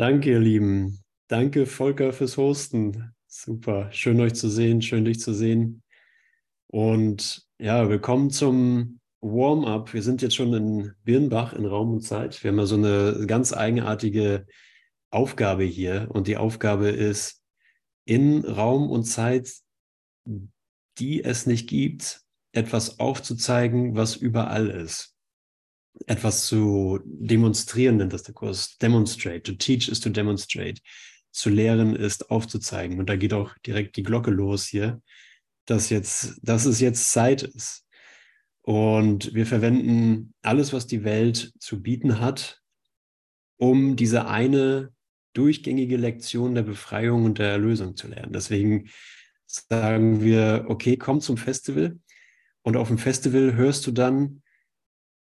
Danke, ihr Lieben. Danke, Volker, fürs Hosten. Super. Schön, euch zu sehen. Schön, dich zu sehen. Und ja, willkommen zum Warm-up. Wir sind jetzt schon in Birnbach in Raum und Zeit. Wir haben ja so eine ganz eigenartige Aufgabe hier. Und die Aufgabe ist, in Raum und Zeit, die es nicht gibt, etwas aufzuzeigen, was überall ist etwas zu demonstrieren, nennt das der Kurs. Demonstrate. To teach is to demonstrate. Zu lehren ist aufzuzeigen. Und da geht auch direkt die Glocke los hier, dass jetzt, dass es jetzt Zeit ist. Und wir verwenden alles, was die Welt zu bieten hat, um diese eine durchgängige Lektion der Befreiung und der Erlösung zu lernen. Deswegen sagen wir, okay, komm zum Festival. Und auf dem Festival hörst du dann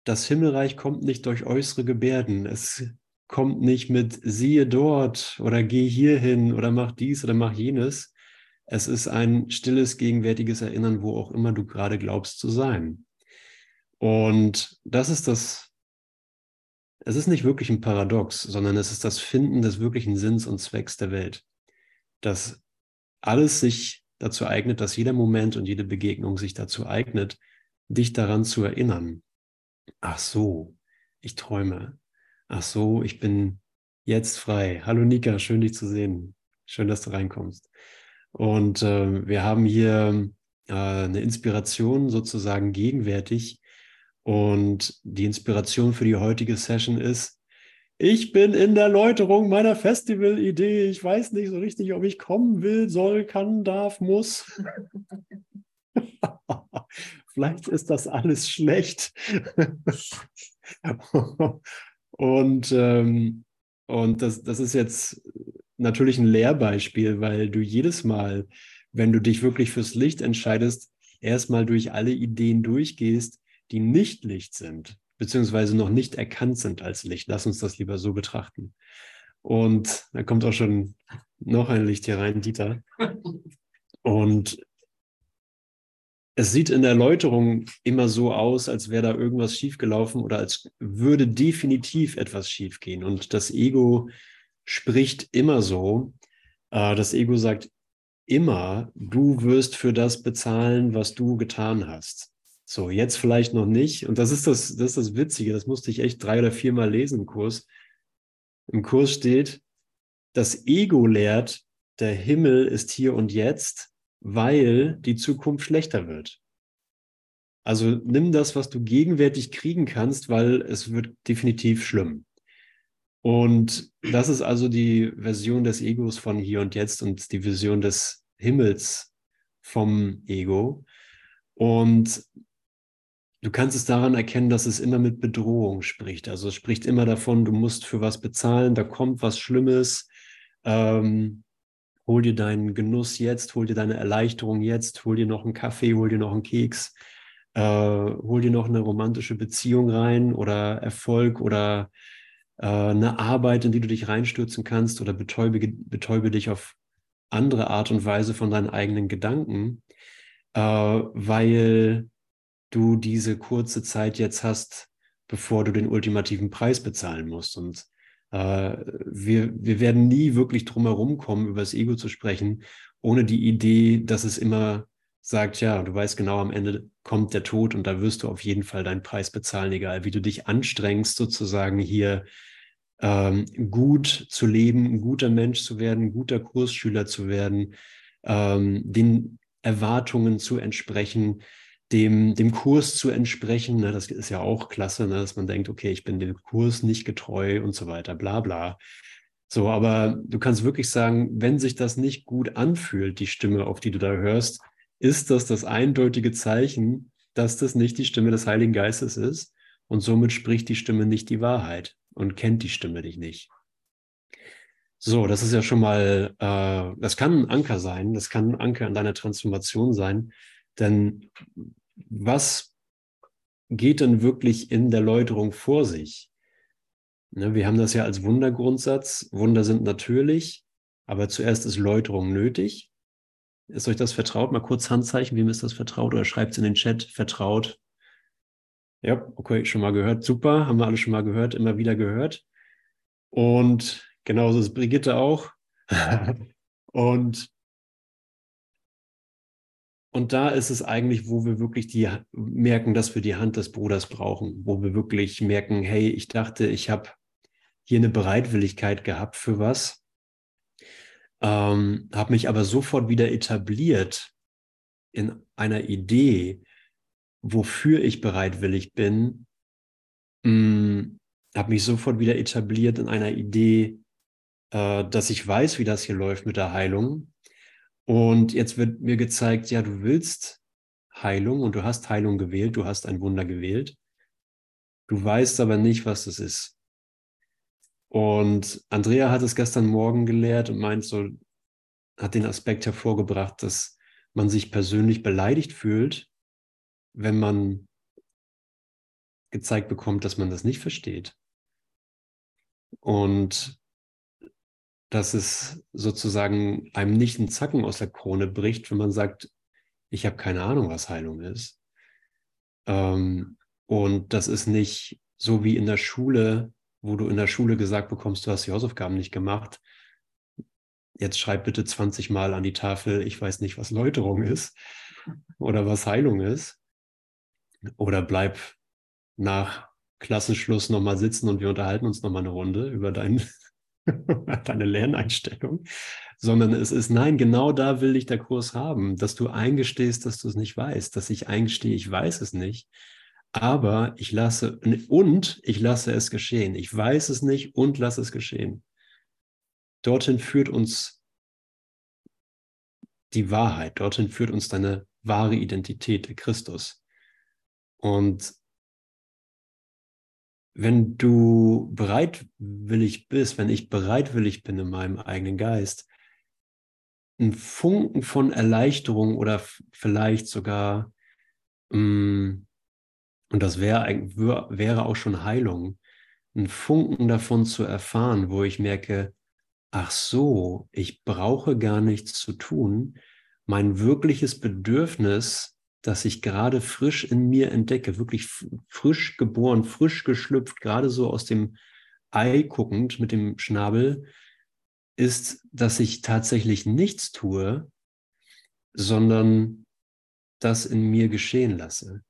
das Himmelreich kommt nicht durch äußere Gebärden. Es kommt nicht mit siehe dort oder geh hierhin oder mach dies oder mach jenes. Es ist ein stilles, gegenwärtiges Erinnern, wo auch immer du gerade glaubst zu sein. Und das ist das, es ist nicht wirklich ein Paradox, sondern es ist das Finden des wirklichen Sinns und Zwecks der Welt. Dass alles sich dazu eignet, dass jeder Moment und jede Begegnung sich dazu eignet, dich daran zu erinnern, Ach so, ich träume. Ach so, ich bin jetzt frei. Hallo Nika, schön dich zu sehen. Schön, dass du reinkommst. Und äh, wir haben hier äh, eine Inspiration sozusagen gegenwärtig. Und die Inspiration für die heutige Session ist, ich bin in der Läuterung meiner Festival-Idee. Ich weiß nicht so richtig, ob ich kommen will, soll, kann, darf, muss. vielleicht ist das alles schlecht. und ähm, und das, das ist jetzt natürlich ein Lehrbeispiel, weil du jedes Mal, wenn du dich wirklich fürs Licht entscheidest, erstmal durch alle Ideen durchgehst, die nicht Licht sind, beziehungsweise noch nicht erkannt sind als Licht. Lass uns das lieber so betrachten. Und da kommt auch schon noch ein Licht hier rein, Dieter. Und es sieht in der Erläuterung immer so aus, als wäre da irgendwas schiefgelaufen oder als würde definitiv etwas schiefgehen. Und das Ego spricht immer so. Äh, das Ego sagt immer, du wirst für das bezahlen, was du getan hast. So, jetzt vielleicht noch nicht. Und das ist das, das ist das Witzige. Das musste ich echt drei oder viermal lesen im Kurs. Im Kurs steht, das Ego lehrt, der Himmel ist hier und jetzt weil die Zukunft schlechter wird. Also nimm das, was du gegenwärtig kriegen kannst, weil es wird definitiv schlimm. Und das ist also die Version des Egos von hier und jetzt und die Vision des Himmels vom Ego. Und du kannst es daran erkennen, dass es immer mit Bedrohung spricht. Also es spricht immer davon, du musst für was bezahlen, da kommt was Schlimmes. Ähm, hol dir deinen Genuss jetzt, hol dir deine Erleichterung jetzt, hol dir noch einen Kaffee, hol dir noch einen Keks, äh, hol dir noch eine romantische Beziehung rein oder Erfolg oder äh, eine Arbeit, in die du dich reinstürzen kannst oder betäube, betäube dich auf andere Art und Weise von deinen eigenen Gedanken, äh, weil du diese kurze Zeit jetzt hast, bevor du den ultimativen Preis bezahlen musst. Und wir, wir werden nie wirklich drum herum kommen, über das Ego zu sprechen, ohne die Idee, dass es immer sagt, ja, du weißt genau, am Ende kommt der Tod und da wirst du auf jeden Fall deinen Preis bezahlen, egal wie du dich anstrengst, sozusagen hier ähm, gut zu leben, ein guter Mensch zu werden, ein guter Kursschüler zu werden, ähm, den Erwartungen zu entsprechen, dem, dem Kurs zu entsprechen. Ne, das ist ja auch klasse, ne, dass man denkt, okay, ich bin dem Kurs nicht getreu und so weiter, bla bla. So, aber du kannst wirklich sagen, wenn sich das nicht gut anfühlt, die Stimme, auf die du da hörst, ist das das eindeutige Zeichen, dass das nicht die Stimme des Heiligen Geistes ist und somit spricht die Stimme nicht die Wahrheit und kennt die Stimme dich nicht. So, das ist ja schon mal, äh, das kann ein Anker sein, das kann ein Anker in deiner Transformation sein, denn was geht denn wirklich in der Läuterung vor sich? Ne, wir haben das ja als Wundergrundsatz. Wunder sind natürlich, aber zuerst ist Läuterung nötig. Ist euch das vertraut? Mal kurz Handzeichen, wem ist das vertraut? Oder schreibt es in den Chat, vertraut. Ja, okay, schon mal gehört. Super, haben wir alle schon mal gehört, immer wieder gehört. Und genauso ist Brigitte auch. und, und da ist es eigentlich, wo wir wirklich die merken, dass wir die Hand des Bruders brauchen, wo wir wirklich merken, hey, ich dachte, ich habe hier eine Bereitwilligkeit gehabt für was, ähm, habe mich aber sofort wieder etabliert in einer Idee, wofür ich bereitwillig bin, hm, habe mich sofort wieder etabliert in einer Idee, äh, dass ich weiß, wie das hier läuft mit der Heilung. Und jetzt wird mir gezeigt, ja, du willst Heilung und du hast Heilung gewählt, du hast ein Wunder gewählt. Du weißt aber nicht, was es ist. Und Andrea hat es gestern Morgen gelehrt und meint so, hat den Aspekt hervorgebracht, dass man sich persönlich beleidigt fühlt, wenn man gezeigt bekommt, dass man das nicht versteht. Und dass es sozusagen einem nicht einen Zacken aus der Krone bricht, wenn man sagt, ich habe keine Ahnung, was Heilung ist. Ähm, und das ist nicht so wie in der Schule, wo du in der Schule gesagt bekommst, du hast die Hausaufgaben nicht gemacht. Jetzt schreib bitte 20 Mal an die Tafel, ich weiß nicht, was Läuterung ist oder was Heilung ist. Oder bleib nach Klassenschluss nochmal sitzen und wir unterhalten uns nochmal eine Runde über dein, deine Lerneinstellung, sondern es ist, nein, genau da will ich der Kurs haben, dass du eingestehst, dass du es nicht weißt, dass ich eingestehe, ich weiß es nicht, aber ich lasse, und ich lasse es geschehen. Ich weiß es nicht und lasse es geschehen. Dorthin führt uns die Wahrheit, dorthin führt uns deine wahre Identität, der Christus. Und wenn du bereitwillig bist, wenn ich bereitwillig bin in meinem eigenen Geist, ein Funken von Erleichterung oder vielleicht sogar, mm, und das wäre wäre auch schon Heilung, ein Funken davon zu erfahren, wo ich merke, ach so, ich brauche gar nichts zu tun. Mein wirkliches Bedürfnis das ich gerade frisch in mir entdecke, wirklich frisch geboren, frisch geschlüpft, gerade so aus dem Ei guckend mit dem Schnabel, ist, dass ich tatsächlich nichts tue, sondern das in mir geschehen lasse.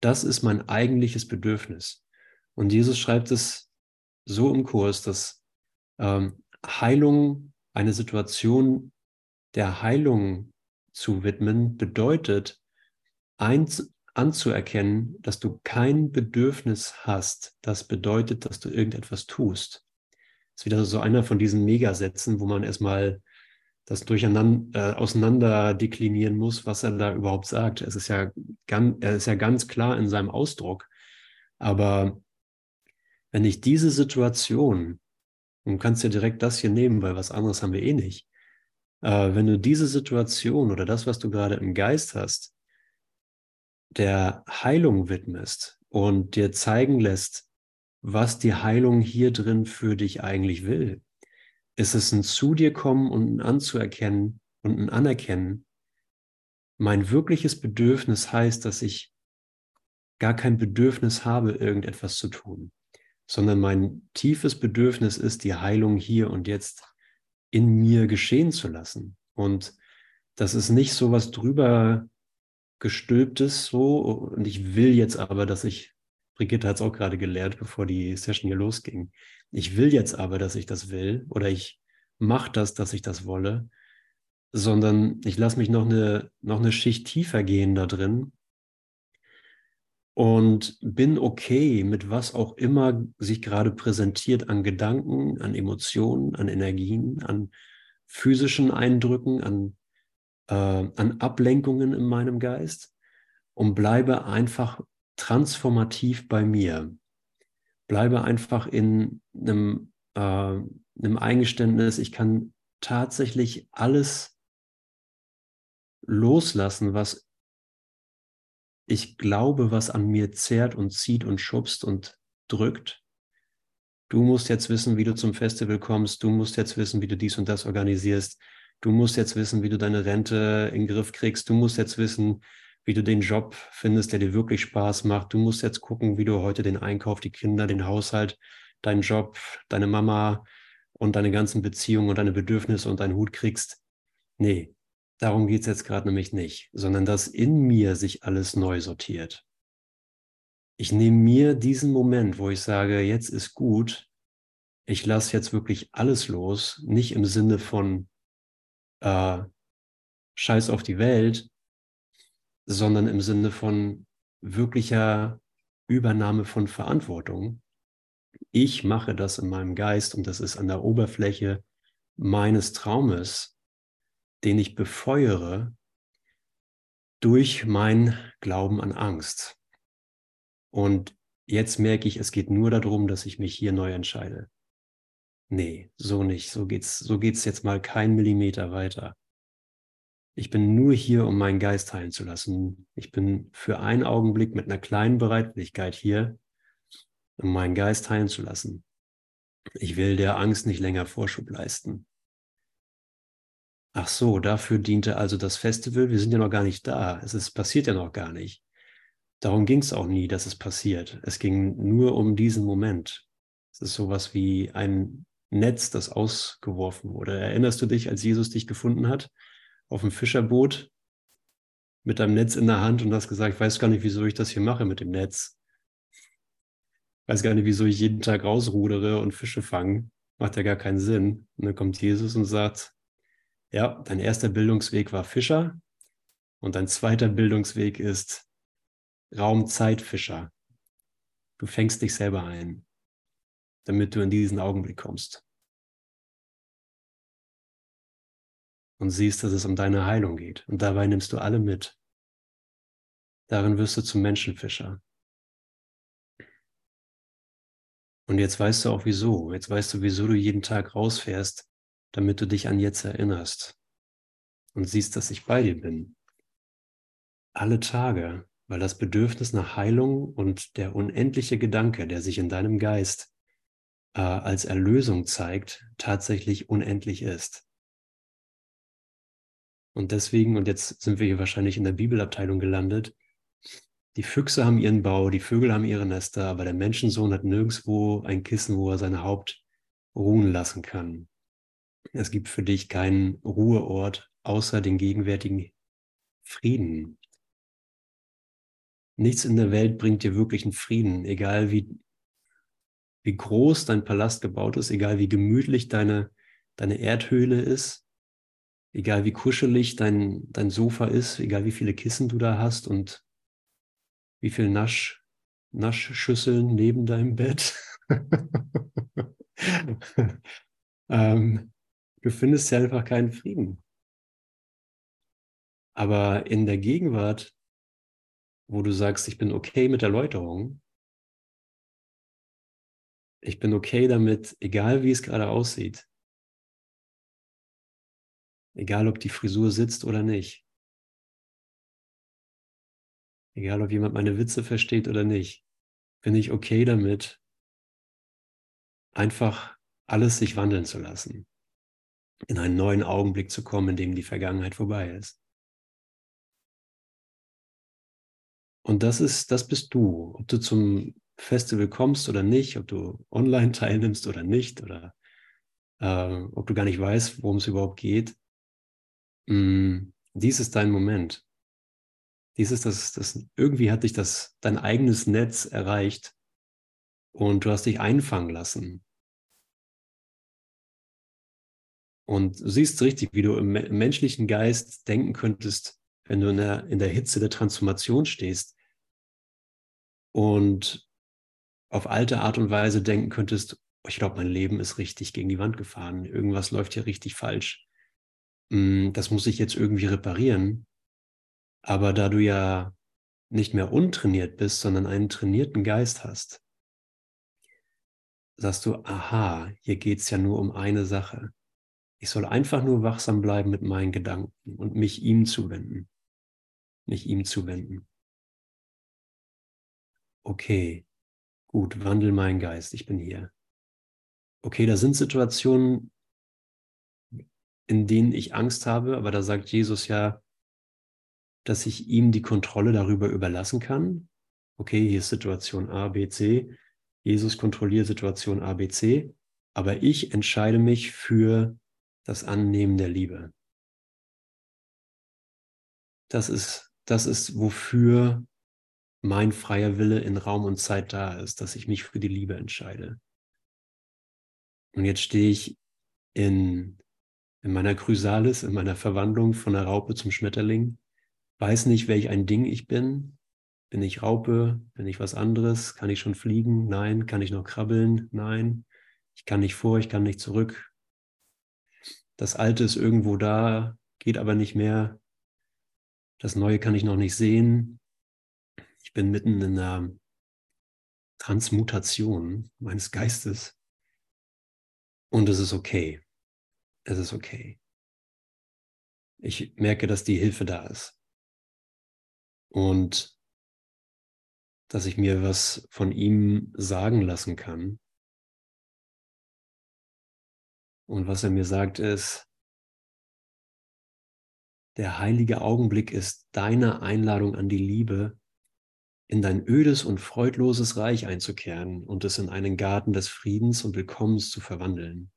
Das ist mein eigentliches Bedürfnis. Und Jesus schreibt es so im Kurs, dass ähm, Heilung, eine Situation der Heilung zu widmen, bedeutet, eins anzuerkennen, dass du kein Bedürfnis hast, das bedeutet, dass du irgendetwas tust. Das ist wieder so einer von diesen Megasätzen, wo man erstmal das durcheinander, äh, auseinander deklinieren muss, was er da überhaupt sagt. Es ist ja ganz, er ist ja ganz klar in seinem Ausdruck. Aber wenn ich diese Situation, und kannst ja direkt das hier nehmen, weil was anderes haben wir eh nicht, äh, wenn du diese Situation oder das, was du gerade im Geist hast, der Heilung widmest und dir zeigen lässt, was die Heilung hier drin für dich eigentlich will, ist es ein zu dir kommen und ein anzuerkennen und ein Anerkennen. Mein wirkliches Bedürfnis heißt, dass ich gar kein Bedürfnis habe, irgendetwas zu tun, sondern mein tiefes Bedürfnis ist, die Heilung hier und jetzt in mir geschehen zu lassen. Und das ist nicht so was drüber gestülptes so. Und ich will jetzt aber, dass ich, Brigitte hat es auch gerade gelehrt, bevor die Session hier losging, ich will jetzt aber, dass ich das will oder ich mache das, dass ich das wolle, sondern ich lasse mich noch eine, noch eine Schicht tiefer gehen da drin und bin okay mit was auch immer sich gerade präsentiert an Gedanken, an Emotionen, an Energien, an physischen Eindrücken, an äh, an Ablenkungen in meinem Geist und bleibe einfach transformativ bei mir. Bleibe einfach in einem, äh, einem Eingeständnis, ich kann tatsächlich alles loslassen, was ich glaube, was an mir zehrt und zieht und schubst und drückt. Du musst jetzt wissen, wie du zum Festival kommst. Du musst jetzt wissen, wie du dies und das organisierst du musst jetzt wissen, wie du deine Rente in den Griff kriegst, du musst jetzt wissen, wie du den Job findest, der dir wirklich Spaß macht, du musst jetzt gucken, wie du heute den Einkauf, die Kinder, den Haushalt, deinen Job, deine Mama, und deine ganzen Beziehungen und deine Bedürfnisse und deinen Hut kriegst. Nee, darum geht es jetzt gerade nämlich nicht, sondern dass in mir sich alles neu sortiert. Ich nehme mir diesen Moment, wo ich sage, jetzt ist gut, ich lasse jetzt wirklich alles los, nicht im Sinne von äh, Scheiß auf die Welt, sondern im Sinne von wirklicher Übernahme von Verantwortung. Ich mache das in meinem Geist und das ist an der Oberfläche meines Traumes, den ich befeuere durch mein Glauben an Angst. Und jetzt merke ich, es geht nur darum, dass ich mich hier neu entscheide. Nee, so nicht. So geht's, so geht's jetzt mal keinen Millimeter weiter. Ich bin nur hier, um meinen Geist heilen zu lassen. Ich bin für einen Augenblick mit einer kleinen Bereitwilligkeit hier, um meinen Geist heilen zu lassen. Ich will der Angst nicht länger Vorschub leisten. Ach so, dafür diente also das Festival. Wir sind ja noch gar nicht da. Es ist, passiert ja noch gar nicht. Darum ging es auch nie, dass es passiert. Es ging nur um diesen Moment. Es ist sowas wie ein Netz, das ausgeworfen wurde. Erinnerst du dich, als Jesus dich gefunden hat? auf dem Fischerboot mit deinem Netz in der Hand und hast gesagt, ich weiß gar nicht, wieso ich das hier mache mit dem Netz. Ich weiß gar nicht, wieso ich jeden Tag rausrudere und Fische fange. Macht ja gar keinen Sinn. Und dann kommt Jesus und sagt, ja, dein erster Bildungsweg war Fischer und dein zweiter Bildungsweg ist Raumzeitfischer. Du fängst dich selber ein, damit du in diesen Augenblick kommst. und siehst, dass es um deine Heilung geht. Und dabei nimmst du alle mit. Darin wirst du zum Menschenfischer. Und jetzt weißt du auch wieso. Jetzt weißt du, wieso du jeden Tag rausfährst, damit du dich an jetzt erinnerst und siehst, dass ich bei dir bin. Alle Tage, weil das Bedürfnis nach Heilung und der unendliche Gedanke, der sich in deinem Geist äh, als Erlösung zeigt, tatsächlich unendlich ist. Und deswegen, und jetzt sind wir hier wahrscheinlich in der Bibelabteilung gelandet, die Füchse haben ihren Bau, die Vögel haben ihre Nester, aber der Menschensohn hat nirgendwo ein Kissen, wo er sein Haupt ruhen lassen kann. Es gibt für dich keinen Ruheort außer den gegenwärtigen Frieden. Nichts in der Welt bringt dir wirklichen Frieden, egal wie, wie groß dein Palast gebaut ist, egal wie gemütlich deine, deine Erdhöhle ist, egal wie kuschelig dein, dein Sofa ist, egal wie viele Kissen du da hast und wie viele Nasch, Naschschüsseln neben deinem Bett. ähm, du findest ja einfach keinen Frieden. Aber in der Gegenwart, wo du sagst, ich bin okay mit Erläuterung, ich bin okay damit, egal wie es gerade aussieht, Egal, ob die Frisur sitzt oder nicht. Egal, ob jemand meine Witze versteht oder nicht. Bin ich okay damit, einfach alles sich wandeln zu lassen. In einen neuen Augenblick zu kommen, in dem die Vergangenheit vorbei ist. Und das ist, das bist du. Ob du zum Festival kommst oder nicht, ob du online teilnimmst oder nicht, oder äh, ob du gar nicht weißt, worum es überhaupt geht. Mm, dies ist dein Moment. Dies ist das, das, irgendwie hat dich das, dein eigenes Netz erreicht und du hast dich einfangen lassen. Und du siehst richtig, wie du im, im menschlichen Geist denken könntest, wenn du in der, in der Hitze der Transformation stehst und auf alte Art und Weise denken könntest, oh, ich glaube, mein Leben ist richtig gegen die Wand gefahren, irgendwas läuft hier richtig falsch. Hm, das muss ich jetzt irgendwie reparieren. Aber da du ja nicht mehr untrainiert bist, sondern einen trainierten Geist hast, sagst du, aha, hier geht es ja nur um eine Sache. Ich soll einfach nur wachsam bleiben mit meinen Gedanken und mich ihm zuwenden. Mich ihm zuwenden. Okay, gut, wandel meinen Geist, ich bin hier. Okay, da sind Situationen, in denen ich Angst habe, aber da sagt Jesus ja, dass ich ihm die Kontrolle darüber überlassen kann. Okay, hier ist Situation A, B, C. Jesus kontrolliert Situation A, B, C. aber ich entscheide mich für das Annehmen der Liebe. Das ist, das ist, wofür mein freier Wille in Raum und Zeit da ist, dass ich mich für die Liebe entscheide. Und jetzt stehe ich in, in meiner Chrysalis, in meiner Verwandlung von der Raupe zum Schmetterling, weiß nicht, welch ein Ding ich bin. Bin ich Raupe? Bin ich was anderes? Kann ich schon fliegen? Nein. Kann ich noch krabbeln? Nein. Ich kann nicht vor, ich kann nicht zurück. Das Alte ist irgendwo da, geht aber nicht mehr. Das Neue kann ich noch nicht sehen. Bin mitten in einer Transmutation meines Geistes. Und es ist okay. Es ist okay. Ich merke, dass die Hilfe da ist. Und dass ich mir was von ihm sagen lassen kann. Und was er mir sagt ist, der heilige Augenblick ist deine Einladung an die Liebe, in dein ödes und freudloses Reich einzukehren und es in einen Garten des Friedens und Willkommens zu verwandeln.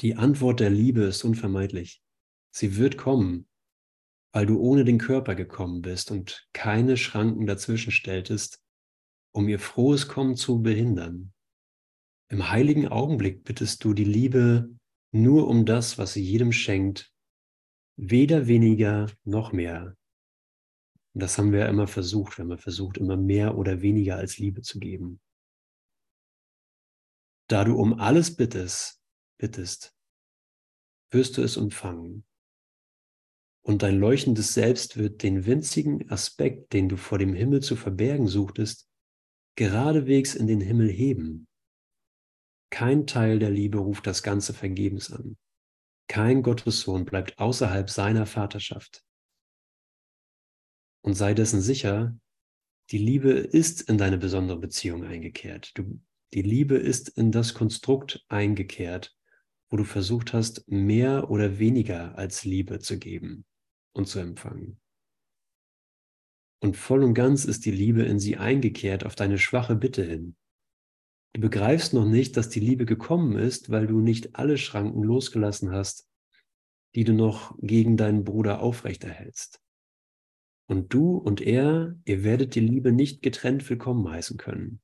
Die Antwort der Liebe ist unvermeidlich. Sie wird kommen, weil du ohne den Körper gekommen bist und keine Schranken dazwischen stelltest, um ihr frohes Kommen zu behindern. Im heiligen Augenblick bittest du die Liebe nur um das, was sie jedem schenkt, weder weniger noch mehr, und das haben wir ja immer versucht. Wir haben versucht, immer mehr oder weniger als Liebe zu geben. Da du um alles bittest, bittest, wirst du es empfangen. Und dein leuchtendes Selbst wird den winzigen Aspekt, den du vor dem Himmel zu verbergen suchtest, geradewegs in den Himmel heben. Kein Teil der Liebe ruft das Ganze vergebens an. Kein Gottessohn bleibt außerhalb seiner Vaterschaft und sei dessen sicher, die Liebe ist in deine besondere Beziehung eingekehrt. Du, die Liebe ist in das Konstrukt eingekehrt, wo du versucht hast, mehr oder weniger als Liebe zu geben und zu empfangen. Und voll und ganz ist die Liebe in sie eingekehrt auf deine schwache Bitte hin. Du begreifst noch nicht, dass die Liebe gekommen ist, weil du nicht alle Schranken losgelassen hast, die du noch gegen deinen Bruder aufrechterhältst. Und du und er, ihr werdet die Liebe nicht getrennt willkommen heißen können.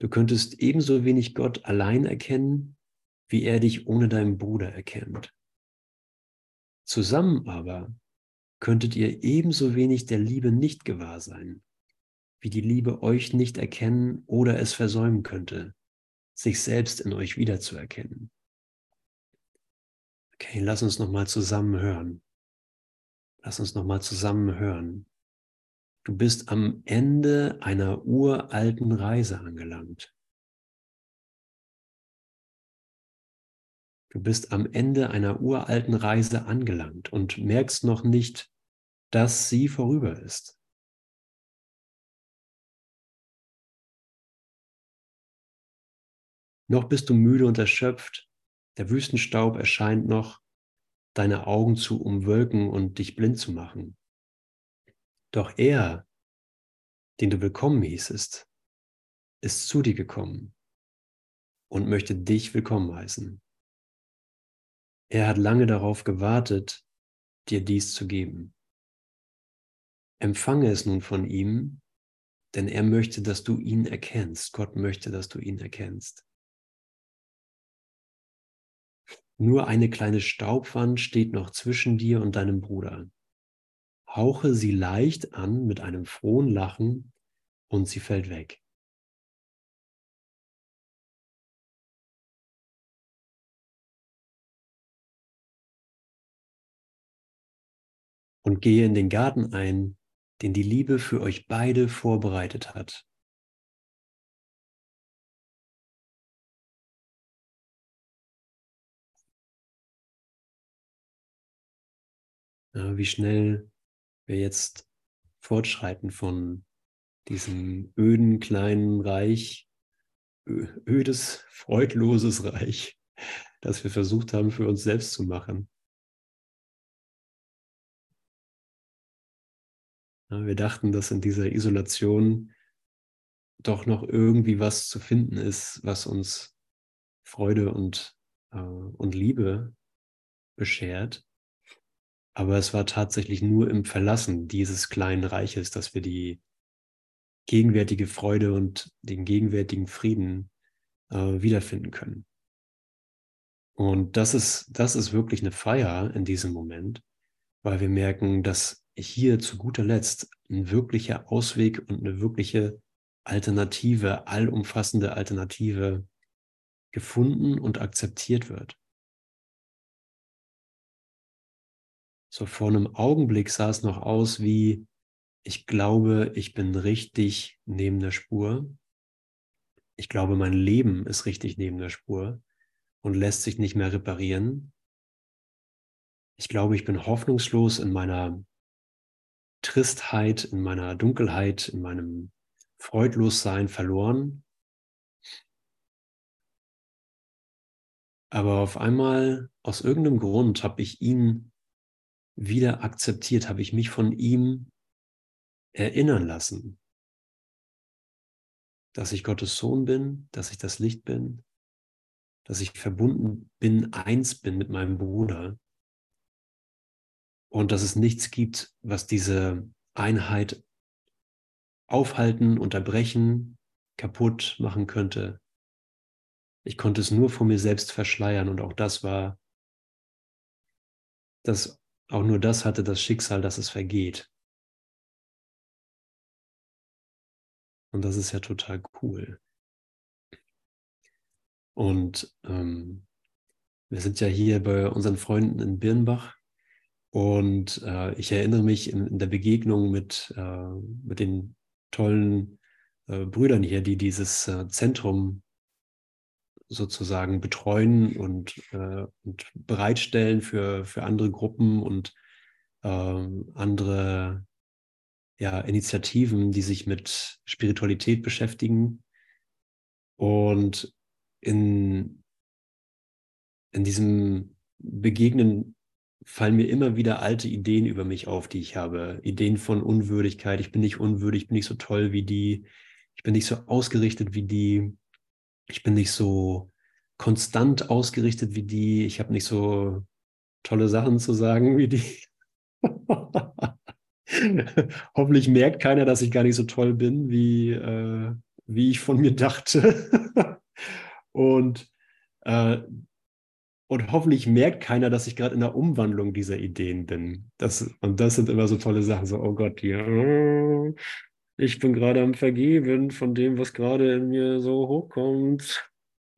Du könntest ebenso wenig Gott allein erkennen, wie er dich ohne deinen Bruder erkennt. Zusammen aber könntet ihr ebenso wenig der Liebe nicht gewahr sein, wie die Liebe euch nicht erkennen oder es versäumen könnte, sich selbst in euch wiederzuerkennen. Okay, lass uns nochmal zusammen hören. Lass uns nochmal zusammen hören. Du bist am Ende einer uralten Reise angelangt. Du bist am Ende einer uralten Reise angelangt und merkst noch nicht, dass sie vorüber ist. Noch bist du müde und erschöpft, der Wüstenstaub erscheint noch, deine Augen zu umwölken und dich blind zu machen. Doch er, den du willkommen hießest, ist zu dir gekommen und möchte dich willkommen heißen. Er hat lange darauf gewartet, dir dies zu geben. Empfange es nun von ihm, denn er möchte, dass du ihn erkennst. Gott möchte, dass du ihn erkennst. Nur eine kleine Staubwand steht noch zwischen dir und deinem Bruder. Hauche sie leicht an mit einem frohen Lachen und sie fällt weg. Und gehe in den Garten ein, den die Liebe für euch beide vorbereitet hat. Wie schnell wir jetzt fortschreiten von diesem öden kleinen Reich, ödes, freudloses Reich, das wir versucht haben für uns selbst zu machen. Wir dachten, dass in dieser Isolation doch noch irgendwie was zu finden ist, was uns Freude und, äh, und Liebe beschert. Aber es war tatsächlich nur im Verlassen dieses kleinen Reiches, dass wir die gegenwärtige Freude und den gegenwärtigen Frieden äh, wiederfinden können. Und das ist, das ist wirklich eine Feier in diesem Moment, weil wir merken, dass hier zu guter Letzt ein wirklicher Ausweg und eine wirkliche Alternative, allumfassende Alternative gefunden und akzeptiert wird. So vor einem Augenblick sah es noch aus wie, ich glaube, ich bin richtig neben der Spur. Ich glaube, mein Leben ist richtig neben der Spur und lässt sich nicht mehr reparieren. Ich glaube, ich bin hoffnungslos in meiner Tristheit, in meiner Dunkelheit, in meinem Freudlossein verloren. Aber auf einmal, aus irgendeinem Grund, habe ich ihn wieder akzeptiert, habe ich mich von ihm erinnern lassen, dass ich Gottes Sohn bin, dass ich das Licht bin, dass ich verbunden bin, eins bin mit meinem Bruder und dass es nichts gibt, was diese Einheit aufhalten, unterbrechen, kaputt machen könnte. Ich konnte es nur vor mir selbst verschleiern und auch das war, dass auch nur das hatte das Schicksal, dass es vergeht. Und das ist ja total cool. Und ähm, wir sind ja hier bei unseren Freunden in Birnbach und äh, ich erinnere mich in, in der Begegnung mit, äh, mit den tollen äh, Brüdern hier, die dieses äh, Zentrum sozusagen betreuen und, äh, und bereitstellen für, für andere Gruppen und ähm, andere ja, Initiativen, die sich mit Spiritualität beschäftigen. Und in, in diesem Begegnen fallen mir immer wieder alte Ideen über mich auf, die ich habe. Ideen von Unwürdigkeit. Ich bin nicht unwürdig, ich bin nicht so toll wie die. Ich bin nicht so ausgerichtet wie die. Ich bin nicht so konstant ausgerichtet wie die. Ich habe nicht so tolle Sachen zu sagen wie die. Hoffentlich merkt keiner, dass ich gar nicht so toll bin, wie, äh, wie ich von mir dachte. Und, äh, und hoffentlich merkt keiner, dass ich gerade in der Umwandlung dieser Ideen bin. Das, und das sind immer so tolle Sachen, so, oh Gott, ja, ich bin gerade am Vergeben von dem, was gerade in mir so hochkommt.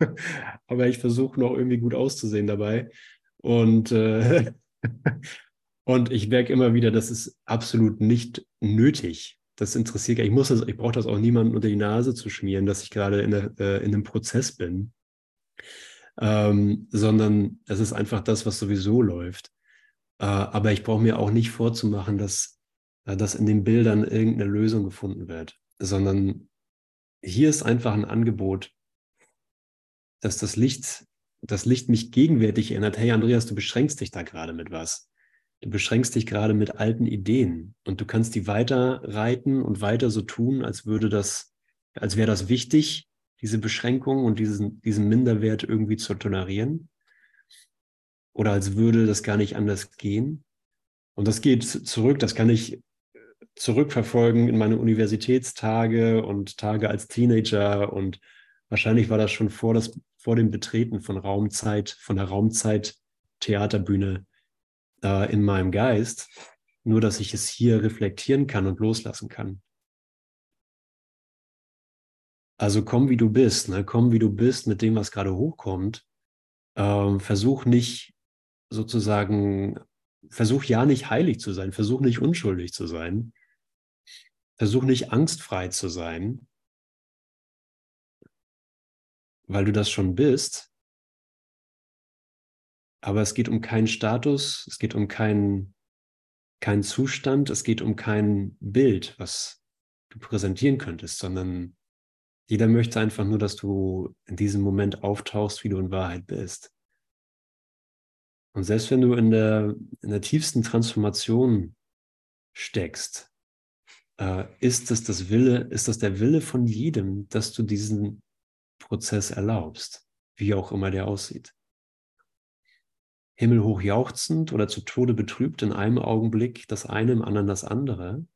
Aber ich versuche noch irgendwie gut auszusehen dabei. Und, äh, und ich merke immer wieder, das ist absolut nicht nötig. Das interessiert, ich muss das, ich brauche das auch niemandem unter die Nase zu schmieren, dass ich gerade in, äh, in einem Prozess bin. Ähm, sondern es ist einfach das, was sowieso läuft. Äh, aber ich brauche mir auch nicht vorzumachen, dass, dass in den Bildern irgendeine Lösung gefunden wird, sondern hier ist einfach ein Angebot, dass das Licht, das Licht mich gegenwärtig erinnert, hey Andreas, du beschränkst dich da gerade mit was. Du beschränkst dich gerade mit alten Ideen und du kannst die weiter reiten und weiter so tun, als würde das, als wäre das wichtig, diese Beschränkung und diesen, diesen Minderwert irgendwie zu tolerieren. Oder als würde das gar nicht anders gehen. Und das geht zurück, das kann ich zurückverfolgen in meine Universitätstage und Tage als Teenager. Und wahrscheinlich war das schon vor, das, vor dem Betreten von Raumzeit, von der Raumzeit Theaterbühne äh, in meinem Geist, nur dass ich es hier reflektieren kann und loslassen kann. Also komm, wie du bist, ne? komm, wie du bist mit dem, was gerade hochkommt. Ähm, versuch nicht sozusagen, versuch ja nicht heilig zu sein, versuch nicht unschuldig zu sein, versuch nicht angstfrei zu sein, weil du das schon bist aber es geht um keinen Status, es geht um keinen, keinen Zustand, es geht um kein Bild, was du präsentieren könntest, sondern jeder möchte einfach nur, dass du in diesem Moment auftauchst, wie du in Wahrheit bist. Und selbst wenn du in der, in der tiefsten Transformation steckst, äh, ist es das Wille, ist das der Wille von jedem, dass du diesen Prozess erlaubst, wie auch immer der aussieht. Himmelhoch jauchzend oder zu Tode betrübt in einem Augenblick, das eine, im anderen das andere.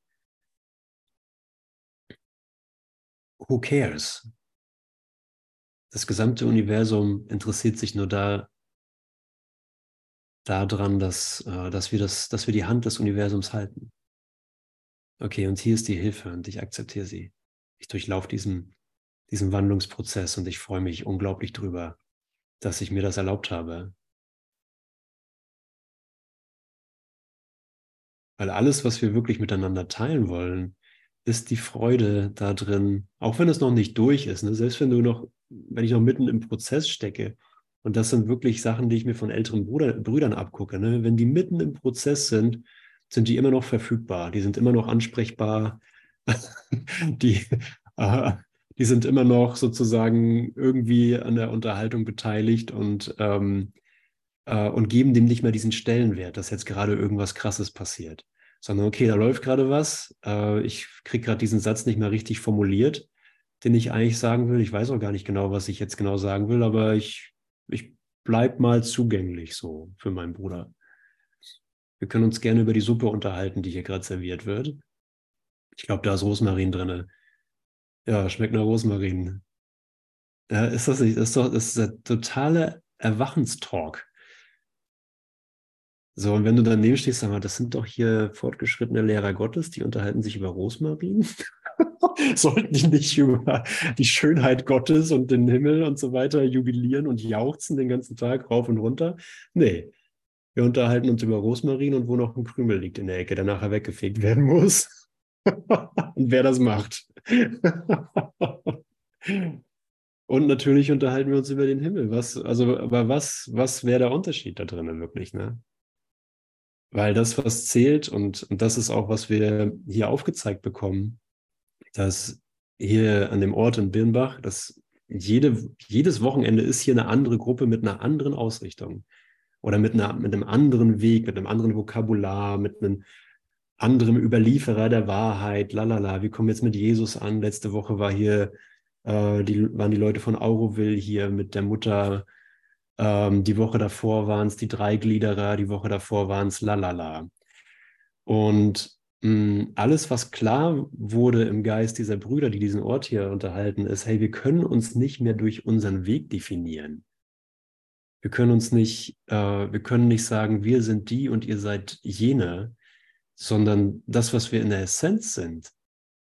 Who cares? Das gesamte Universum interessiert sich nur da, daran, dass, äh, dass, wir das, dass wir die Hand des Universums halten. Okay, und hier ist die Hilfe und ich akzeptiere sie. Ich durchlaufe diesen, diesen Wandlungsprozess und ich freue mich unglaublich drüber, dass ich mir das erlaubt habe. Weil alles, was wir wirklich miteinander teilen wollen, ist die Freude da drin, auch wenn es noch nicht durch ist. Ne? Selbst wenn du noch, wenn ich noch mitten im Prozess stecke, und das sind wirklich Sachen, die ich mir von älteren Bruder, Brüdern abgucke. Ne? Wenn die mitten im Prozess sind, sind die immer noch verfügbar, die sind immer noch ansprechbar, die, äh, die sind immer noch sozusagen irgendwie an der Unterhaltung beteiligt und, ähm, äh, und geben dem nicht mehr diesen Stellenwert, dass jetzt gerade irgendwas Krasses passiert. Sondern, okay, da läuft gerade was, äh, ich kriege gerade diesen Satz nicht mehr richtig formuliert, den ich eigentlich sagen will. Ich weiß auch gar nicht genau, was ich jetzt genau sagen will, aber ich, ich bleibe mal zugänglich so für meinen Bruder. Wir können uns gerne über die Suppe unterhalten, die hier gerade serviert wird. Ich glaube, da ist Rosmarin drin. Ja, schmeckt nach Rosmarin. Ja, ist das nicht? Das ist doch das ist der totale Erwachenstalk. So, und wenn du daneben stehst, sag mal, das sind doch hier fortgeschrittene Lehrer Gottes, die unterhalten sich über Rosmarin. Sollten die nicht über die Schönheit Gottes und den Himmel und so weiter jubilieren und jauchzen den ganzen Tag rauf und runter? Nee, wir unterhalten uns über Rosmarin und wo noch ein Krümel liegt in der Ecke, der nachher weggefegt werden muss. und wer das macht. und natürlich unterhalten wir uns über den Himmel. Was, also, aber was, was wäre der Unterschied da drinnen wirklich, ne? Weil das, was zählt, und, und das ist auch, was wir hier aufgezeigt bekommen, dass hier an dem Ort in Birnbach, dass jede, jedes Wochenende ist hier eine andere Gruppe mit einer anderen Ausrichtung oder mit, einer, mit einem anderen Weg, mit einem anderen Vokabular, mit einem anderen Überlieferer der Wahrheit, lalala, wir kommen jetzt mit Jesus an. Letzte Woche war hier, äh, die, waren die Leute von Auroville hier mit der Mutter. Ähm, die Woche davor waren es die Dreigliederer, die Woche davor waren es lalala. Und mh, mm, alles, was klar wurde im Geist dieser Brüder, die diesen Ort hier unterhalten, ist, hey, wir können uns nicht mehr durch unseren Weg definieren. Wir können uns nicht, äh, wir können nicht sagen, wir sind die und ihr seid jene, sondern das, was wir in der Essenz sind,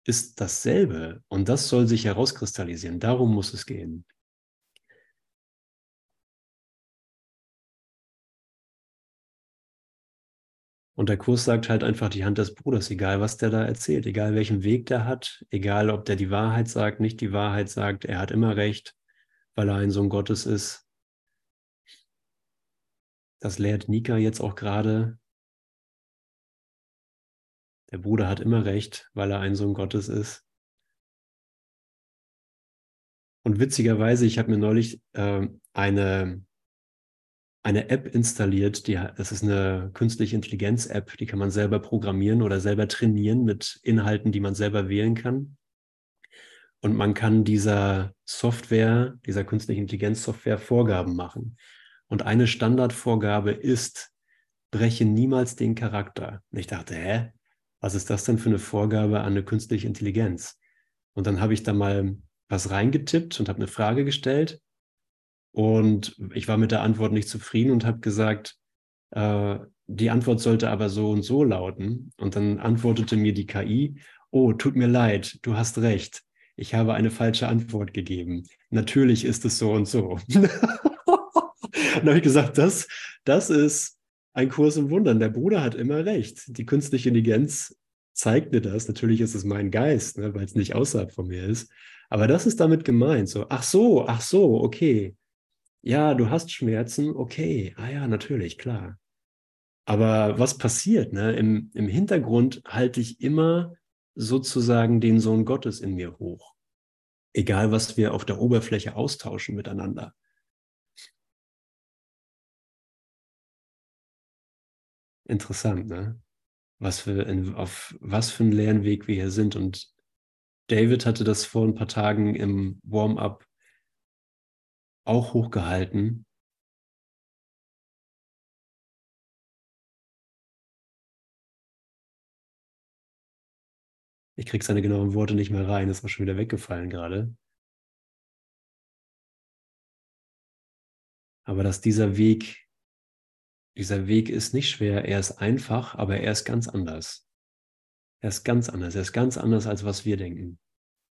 ist dasselbe und das soll sich herauskristallisieren. Darum muss es gehen. Und der Kurs sagt halt einfach die Hand des Bruders, egal was der da erzählt, egal welchen Weg der hat, egal ob der die Wahrheit sagt, nicht die Wahrheit sagt, er hat immer recht, weil er ein Sohn Gottes ist. Das lehrt Nika jetzt auch gerade. Der Bruder hat immer recht, weil er ein Sohn Gottes ist. Und witzigerweise, ich habe mir neulich äh, eine, eine App installiert, die, das ist eine künstliche Intelligenz-App, die kann man selber programmieren oder selber trainieren mit Inhalten, die man selber wählen kann. Und man kann dieser Software, dieser künstlichen Intelligenz-Software Vorgaben machen. Und eine Standardvorgabe ist, breche niemals den Charakter. Und ich dachte, hä? Was ist das denn für eine Vorgabe an eine künstliche Intelligenz? Und dann habe ich da mal was reingetippt und habe eine Frage gestellt. Und ich war mit der Antwort nicht zufrieden und habe gesagt, äh, die Antwort sollte aber so und so lauten. Und dann antwortete mir die KI, oh, tut mir leid, du hast recht. Ich habe eine falsche Antwort gegeben. Natürlich ist es so und so. dann habe ich gesagt, das, das ist ein Kurs im Wundern. Der Bruder hat immer recht. Die künstliche Intelligenz zeigt mir das. Natürlich ist es mein Geist, ne, weil es nicht außerhalb von mir ist. Aber das ist damit gemeint. So, ach so, ach so, okay. Ja, du hast Schmerzen, okay. Ah ja, natürlich, klar. Aber was passiert? Ne? Im, Im Hintergrund halte ich immer sozusagen den Sohn Gottes in mir hoch. Egal, was wir auf der Oberfläche austauschen miteinander. Interessant, ne? was für, auf was für einen Lernweg wir hier sind. Und David hatte das vor ein paar Tagen im Warm-up auch hochgehalten. Ich kriege seine genauen Worte nicht mehr rein, das war schon wieder weggefallen gerade. Aber dass dieser Weg, dieser Weg ist nicht schwer, er ist einfach, aber er ist ganz anders. Er ist ganz anders, er ist ganz anders, als was wir denken.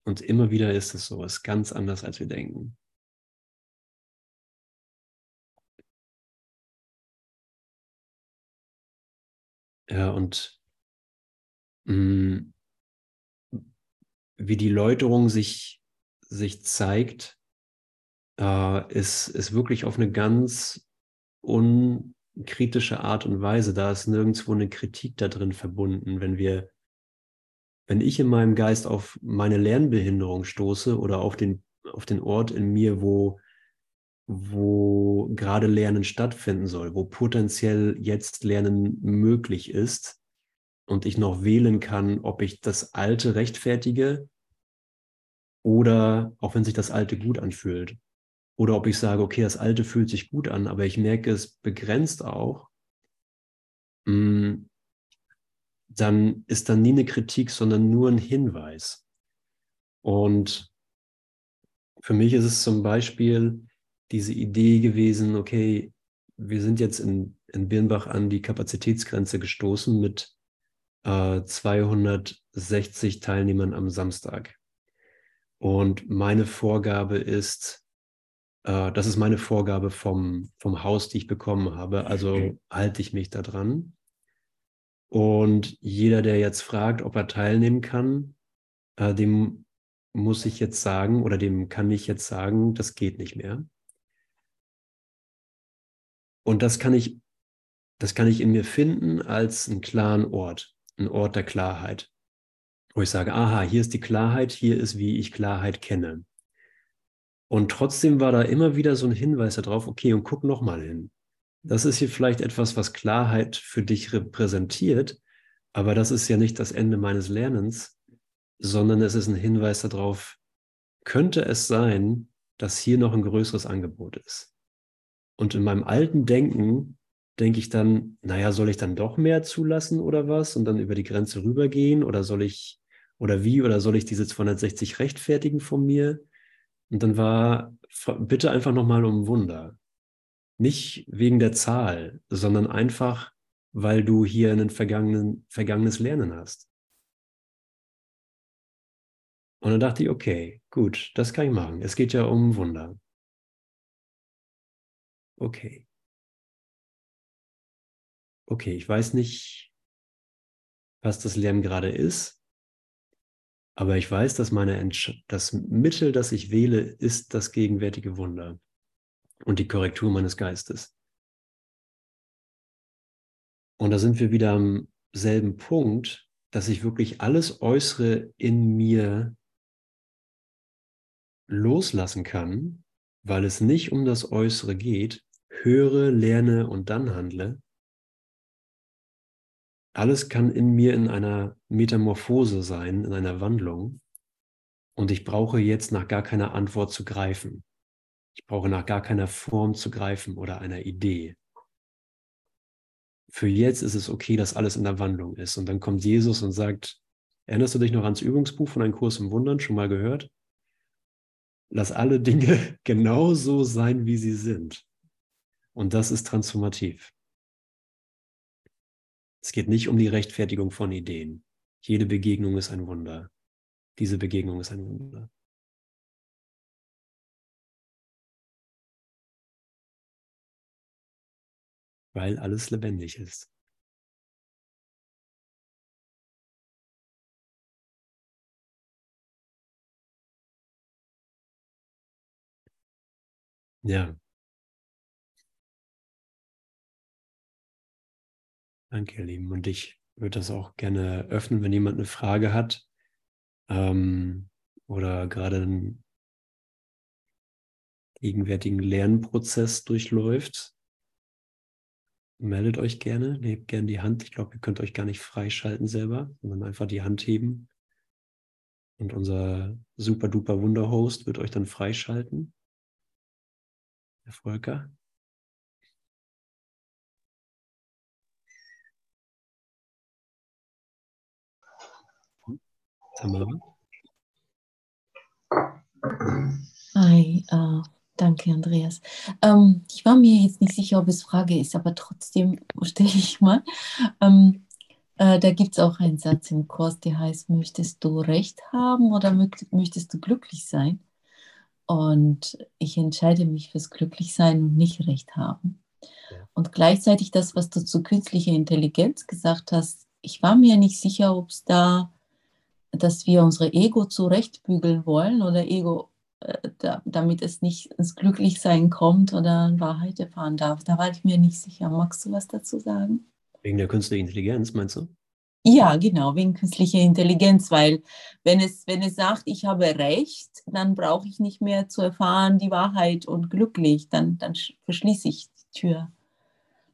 Und immer wieder ist es so, es ist ganz anders, als wir denken. Ja, und mh, mm, wie die Läuterung sich, sich zeigt, äh, ist, ist wirklich auf eine ganz unkritische Art und Weise. Da ist nirgendwo eine Kritik da drin verbunden. Wenn wir, wenn ich in meinem Geist auf meine Lernbehinderung stoße oder auf den, auf den Ort in mir, wo, wo gerade Lernen stattfinden soll, wo potenziell jetzt Lernen möglich ist, und ich noch wählen kann, ob ich das Alte rechtfertige oder auch wenn sich das Alte gut anfühlt. Oder ob ich sage, okay, das Alte fühlt sich gut an, aber ich merke, es begrenzt auch, mm, dann ist dann nie eine Kritik, sondern nur ein Hinweis. Und für mich ist es zum Beispiel diese Idee gewesen, okay, wir sind jetzt in, in Birnbach an die Kapazitätsgrenze gestoßen mit äh, 260 Teilnehmern am Samstag. Und meine Vorgabe ist, äh, das ist meine Vorgabe vom, vom Haus, die ich bekommen habe. Also halte ich mich da dran. Und jeder, der jetzt fragt, ob er teilnehmen kann, äh, dem muss ich jetzt sagen oder dem kann ich jetzt sagen, das geht nicht mehr. Und das kann ich, das kann ich in mir finden als einen klaren Ort ein Ort der Klarheit, wo ich sage, aha, hier ist die Klarheit, hier ist, wie ich Klarheit kenne. Und trotzdem war da immer wieder so ein Hinweis darauf, okay, und guck nochmal hin. Das ist hier vielleicht etwas, was Klarheit für dich repräsentiert, aber das ist ja nicht das Ende meines Lernens, sondern es ist ein Hinweis darauf, könnte es sein, dass hier noch ein größeres Angebot ist. Und in meinem alten Denken denke ich dann, naja, soll ich dann doch mehr zulassen oder was und dann über die Grenze rübergehen oder soll ich, oder wie, oder soll ich diese 260 rechtfertigen von mir? Und dann war, bitte einfach nochmal um Wunder. Nicht wegen der Zahl, sondern einfach, weil du hier ein vergangenes Lernen hast. Und dann dachte ich, okay, gut, das kann ich machen. Es geht ja um Wunder. Okay okay, ich weiß nicht, was das Lernen gerade ist, aber ich weiß, dass meine Entsch das Mittel, das ich wähle, ist das gegenwärtige Wunder und die Korrektur meines Geistes. Und da sind wir wieder am selben Punkt, dass ich wirklich alles Äußere in mir loslassen kann, weil es nicht um das Äußere geht, höre, lerne und dann handle, alles kann in mir in einer Metamorphose sein, in einer Wandlung. Und ich brauche jetzt nach gar keiner Antwort zu greifen. Ich brauche nach gar keiner Form zu greifen oder einer Idee. Für jetzt ist es okay, dass alles in der Wandlung ist. Und dann kommt Jesus und sagt, erinnerst du dich noch ans Übungsbuch von einem Kurs im Wundern, schon mal gehört? Lass alle Dinge genauso sein, wie sie sind. Und das ist transformativ. Es geht nicht um die Rechtfertigung von Ideen. Jede Begegnung ist ein Wunder. Diese Begegnung ist ein Wunder. Weil alles lebendig ist. Ja. Danke, ihr Lieben. Und ich würde das auch gerne öffnen, wenn jemand eine Frage hat ähm, oder gerade einen gegenwärtigen Lernprozess durchläuft. meldet euch gerne, nehmt gerne die Hand. Ich glaube, ihr könnt euch gar nicht freischalten selber, sondern einfach die Hand heben. Und unser super duper Wunderhost wird euch dann freischalten. Herr Volker. Tamara. Hi, uh, danke Andreas. Ähm, ich war mir jetzt nicht sicher, ob es Frage ist, aber trotzdem stelle ich mal. Ähm, äh, da gibt es auch einen Satz im Kurs, der heißt, möchtest du Recht haben oder möchtest du glücklich sein? Und ich entscheide mich fürs Glücklichsein und nicht Recht haben. Und gleichzeitig das, was du zu künstlicher Intelligenz gesagt hast, ich war mir nicht sicher, ob es da, dass wir unsere Ego zurechtbügeln wollen oder Ego, äh, da, damit es nicht ins Glücklichsein kommt oder in Wahrheit erfahren darf. Da war ich mir nicht sicher. Magst du was dazu sagen? Wegen der künstlichen Intelligenz, meinst du? Ja, genau, wegen künstlicher Intelligenz, weil wenn es, wenn es sagt, ich habe Recht, dann brauche ich nicht mehr zu erfahren die Wahrheit und glücklich, dann, dann verschließe ich die Tür.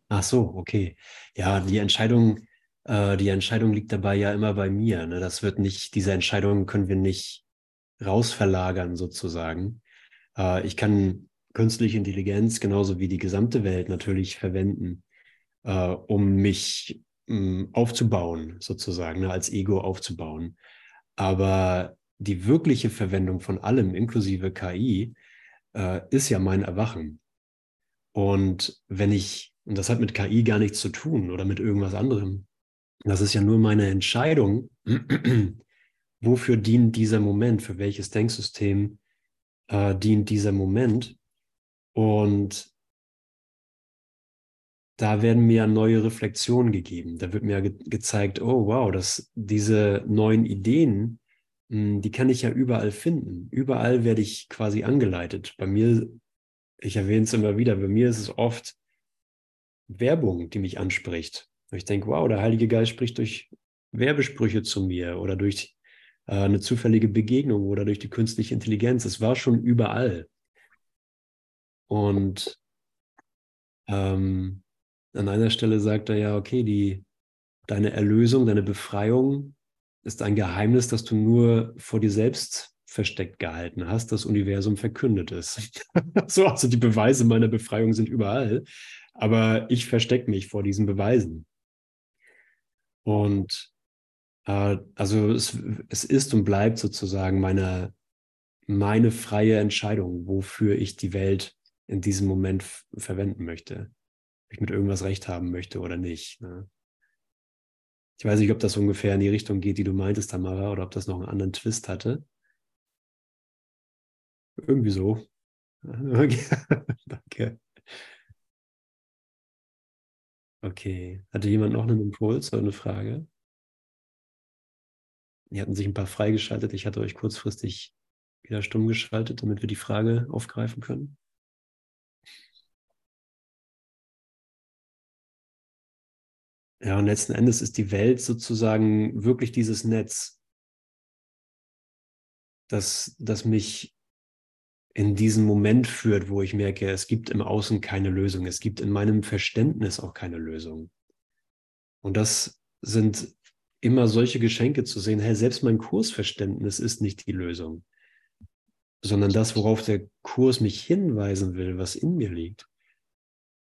Ach so, okay. Ja, die Entscheidung, äh, die Entscheidung liegt dabei ja immer bei mir. Ne? Das wird nicht, diese Entscheidung können wir nicht rausverlagern sozusagen. Äh, ich kann künstliche Intelligenz genauso wie die gesamte Welt natürlich verwenden, äh, um mich mh, aufzubauen, sozusagen, ne, als Ego aufzubauen. Aber die wirkliche Verwendung von allem, inklusive KI, äh, ist ja mein Erwachen. Und wenn ich, und das hat mit KI gar nichts zu tun oder mit irgendwas anderem, das ist ja nur meine Entscheidung, wofür dient dieser Moment, für welches Denksystem äh, dient dieser Moment. Und da werden mir neue Reflexionen gegeben. Da wird mir ge gezeigt, oh wow, dass diese neuen Ideen, mh, hm, die kann ich ja überall finden. Überall werde ich quasi angeleitet. Bei mir, ich erwähne es immer wieder, bei mir ist es oft Werbung, die mich anspricht. Ich denke, wow, der Heilige Geist spricht durch Werbesprüche zu mir oder durch äh, eine zufällige Begegnung oder durch die künstliche Intelligenz. Es war schon überall. Und ähm, an einer Stelle sagt er ja, okay, die, deine Erlösung, deine Befreiung ist ein Geheimnis, das du nur vor dir selbst versteckt gehalten hast, das Universum verkündet ist. so, also die Beweise meiner Befreiung sind überall, aber ich verstecke mich vor diesen Beweisen. Und äh, also es, es ist und bleibt sozusagen meine, meine freie Entscheidung, wofür ich die Welt in diesem Moment verwenden möchte ich mit irgendwas recht haben möchte oder nicht. Ne? Ich weiß nicht, ob das ungefähr in die Richtung geht, die du meintest, Tamara, oder ob das noch einen anderen Twist hatte. Irgendwie so. Danke. Okay. Hatte jemand noch einen Impuls oder eine Frage? Die hatten sich ein paar freigeschaltet. Ich hatte euch kurzfristig wieder stumm geschaltet, damit wir die Frage aufgreifen können. Ja, und letzten Endes ist die Welt sozusagen wirklich dieses Netz, das, das mich in diesen Moment führt, wo ich merke, es gibt im Außen keine Lösung, es gibt in meinem Verständnis auch keine Lösung. Und das sind immer solche Geschenke zu sehen, hey, selbst mein Kursverständnis ist nicht die Lösung, sondern das, worauf der Kurs mich hinweisen will, was in mir liegt.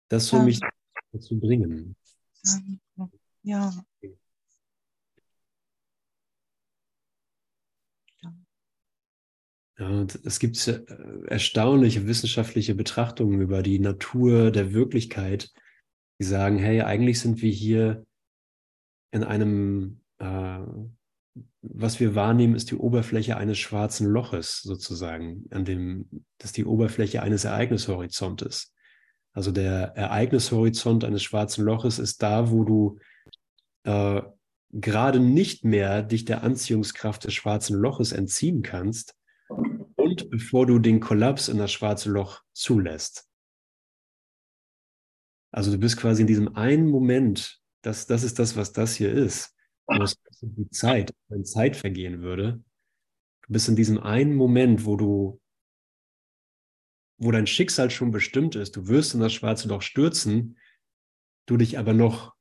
Das soll mich dazu bringen. Ja. Ja, es gibt äh, erstaunliche wissenschaftliche Betrachtungen über die Natur der Wirklichkeit, die sagen, hey, eigentlich sind wir hier in einem, äh, was wir wahrnehmen, ist die Oberfläche eines schwarzen Loches sozusagen, an dem, das ist die Oberfläche eines Ereignishorizontes. Also der Ereignishorizont eines schwarzen Loches ist da, wo du äh, gerade nicht mehr dich der Anziehungskraft des schwarzen Loches entziehen kannst und bevor du den Kollaps in das schwarze Loch zulässt. Also du bist quasi in diesem einen Moment, das, das ist das, was das hier ist, wo es die Zeit, wenn Zeit vergehen würde. Du bist in diesem einen Moment, wo du, wo dein Schicksal schon bestimmt ist, du wirst in das schwarze Loch stürzen du dich aber noch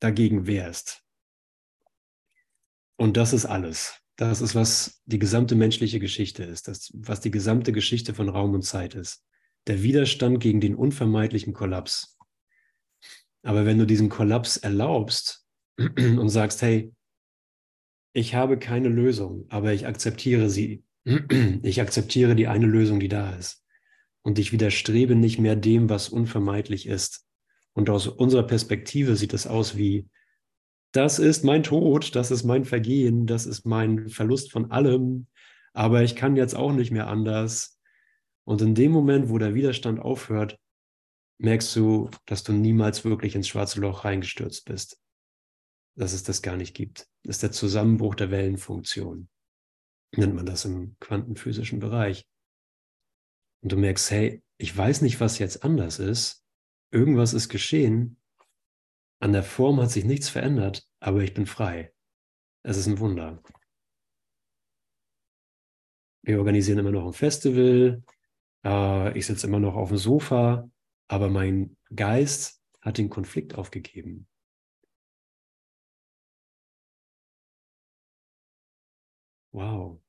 dagegen wehrst. Und das ist alles. Das ist, was die gesamte menschliche Geschichte ist, das, was die gesamte Geschichte von Raum und Zeit ist. Der Widerstand gegen den unvermeidlichen Kollaps. Aber wenn du diesen Kollaps erlaubst und sagst, hey, ich habe keine Lösung, aber ich akzeptiere sie. Ich akzeptiere die eine Lösung, die da ist. Und ich widerstrebe nicht mehr dem, was unvermeidlich ist. Und aus unserer Perspektive sieht es aus wie, das ist mein Tod, das ist mein Vergehen, das ist mein Verlust von allem, aber ich kann jetzt auch nicht mehr anders. Und in dem Moment, wo der Widerstand aufhört, merkst du, dass du niemals wirklich ins schwarze Loch reingestürzt bist. Dass es das gar nicht gibt. Das ist der Zusammenbruch der Wellenfunktion. Nennt man das im quantenphysischen Bereich. Und du merkst, hey, ich weiß nicht, was jetzt anders ist. Irgendwas ist geschehen an der Form hat sich nichts verändert, aber ich bin frei. Es ist ein Wunder. Wir organisieren immer noch ein Festival. Äh, ich sitze immer noch auf dem Sofa, aber mein Geist hat den Konflikt aufgegeben. Wow.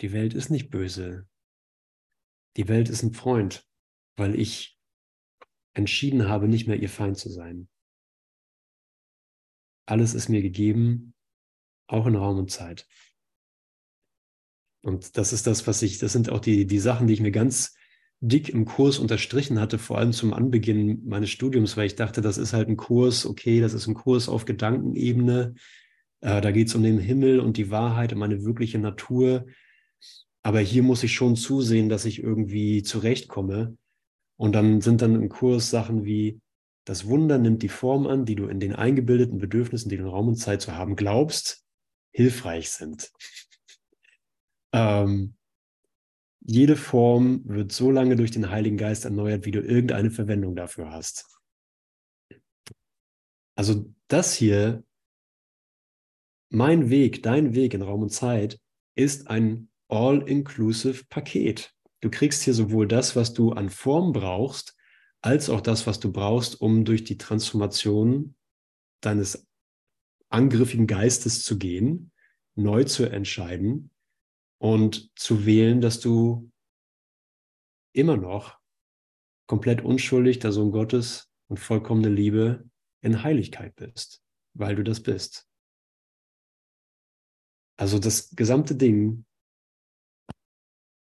Die Welt ist nicht böse. Die Welt ist ein Freund, weil ich entschieden habe, nicht mehr ihr Feind zu sein. Alles ist mir gegeben, auch in Raum und Zeit. Und das ist das, was ich, das sind auch die, die Sachen, die ich mir ganz dick im Kurs unterstrichen hatte, vor allem zum Anbeginn meines Studiums, weil ich dachte, das ist halt ein Kurs, okay, das ist ein Kurs auf Gedankenebene. Äh, da geht es um den Himmel und die Wahrheit, um meine wirkliche Natur. Aber hier muss ich schon zusehen, dass ich irgendwie zurechtkomme. Und dann sind dann im Kurs Sachen wie, das Wunder nimmt die Form an, die du in den eingebildeten Bedürfnissen, die du in Raum und Zeit zu haben glaubst, hilfreich sind. ähm, jede Form wird so lange durch den Heiligen Geist erneuert, wie du irgendeine Verwendung dafür hast. Also das hier, mein Weg, dein Weg in Raum und Zeit, ist ein all-inclusive Paket. Du kriegst hier sowohl das, was du an Form brauchst, als auch das, was du brauchst, um durch die Transformation deines angriffigen Geistes zu gehen, neu zu entscheiden und zu wählen, dass du immer noch komplett unschuldig der Sohn Gottes und vollkommene Liebe in Heiligkeit bist, weil du das bist. Also das gesamte Ding,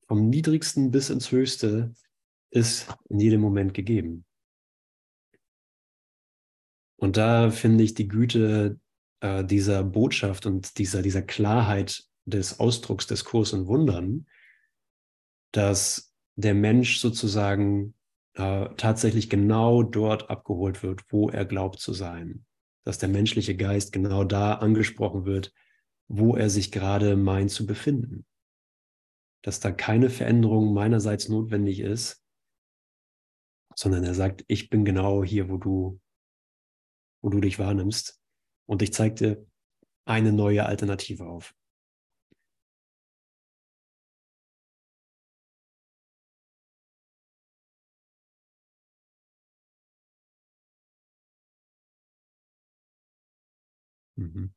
vom niedrigsten bis ins höchste, ist in jedem Moment gegeben. Und da finde ich die Güte äh, dieser Botschaft und dieser, dieser Klarheit des Ausdrucks des Kurs und Wundern, dass der Mensch sozusagen äh, tatsächlich genau dort abgeholt wird, wo er glaubt zu sein. Dass der menschliche Geist genau da angesprochen wird, wo er sich gerade meint zu befinden. Dass da keine Veränderung meinerseits notwendig ist, sondern er sagt, ich bin genau hier, wo du, wo du dich wahrnimmst und ich zeige dir eine neue Alternative auf. Mhm.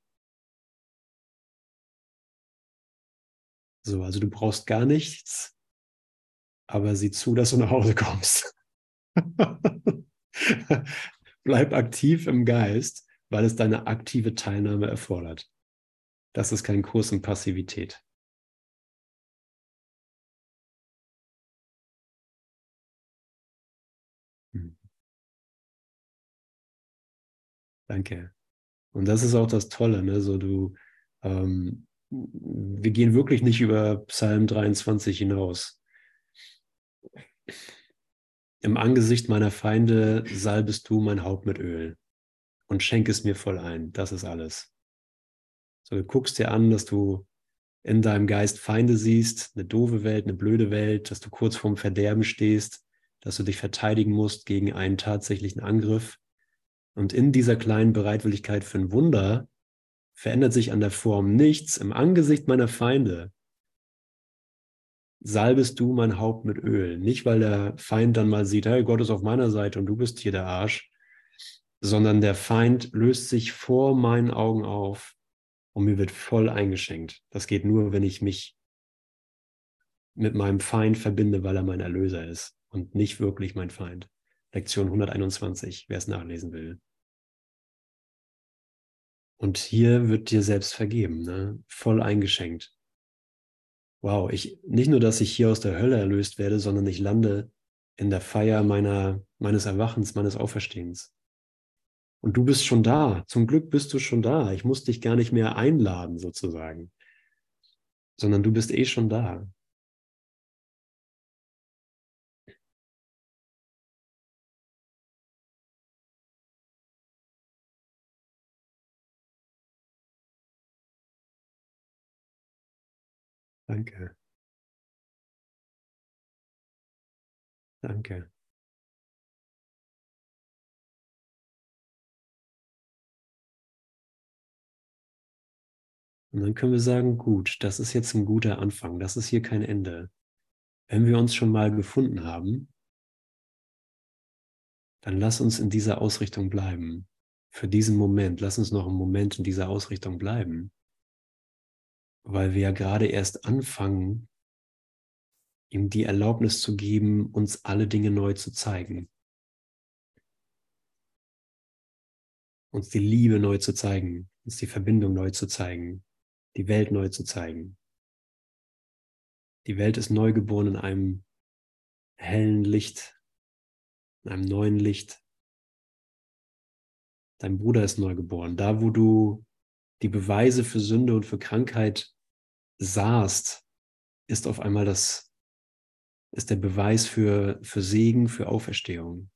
So, also du brauchst gar nichts, aber sieh zu, dass du nach Hause kommst. Bleib aktiv im Geist, weil es deine aktive Teilnahme erfordert. Das ist kein Kurs in Passivität. Hm. Danke. Und das ist auch das Tolle, ne? So du, ähm, wir gehen wirklich nicht über Psalm 23 hinaus. Im Angesicht meiner Feinde salbest du mein Haupt mit Öl und schenk es mir voll ein. Das ist alles. So, du guckst dir an, dass du in deinem Geist Feinde siehst, eine doofe Welt, eine blöde Welt, dass du kurz vorm Verderben stehst, dass du dich verteidigen musst gegen einen tatsächlichen Angriff. Und in dieser kleinen Bereitwilligkeit für ein Wunder verändert sich an der Form nichts. Im Angesicht meiner Feinde salbest du mein Haupt mit Öl. Nicht, weil der Feind dann mal sieht, hey, Gott ist auf meiner Seite und du bist hier der Arsch, sondern der Feind löst sich vor meinen Augen auf und mir wird voll eingeschenkt. Das geht nur, wenn ich mich mit meinem Feind verbinde, weil er mein Erlöser ist und nicht wirklich mein Feind. Lektion 121, wer es nachlesen will. Und hier wird dir selbst vergeben, ne? voll eingeschenkt. Wow, ich, nicht nur, dass ich hier aus der Hölle erlöst werde, sondern ich lande in der Feier meiner, meines Erwachens, meines Auferstehens. Und du bist schon da. Zum Glück bist du schon da. Ich muss dich gar nicht mehr einladen, sozusagen, sondern du bist eh schon da. Danke. Danke. Und dann können wir sagen, gut, das ist jetzt ein guter Anfang, das ist hier kein Ende. Wenn wir uns schon mal gefunden haben, dann lass uns in dieser Ausrichtung bleiben. Für diesen Moment, lass uns noch einen Moment in dieser Ausrichtung bleiben weil wir ja gerade erst anfangen, ihm die Erlaubnis zu geben, uns alle Dinge neu zu zeigen. Uns die Liebe neu zu zeigen, uns die Verbindung neu zu zeigen, die Welt neu zu zeigen. Die Welt ist neu geboren in einem hellen Licht, in einem neuen Licht. Dein Bruder ist neu geboren. Da, wo du die Beweise für Sünde und für Krankheit sahst, ist auf einmal das, ist der Beweis für, für Segen, für Auferstehung.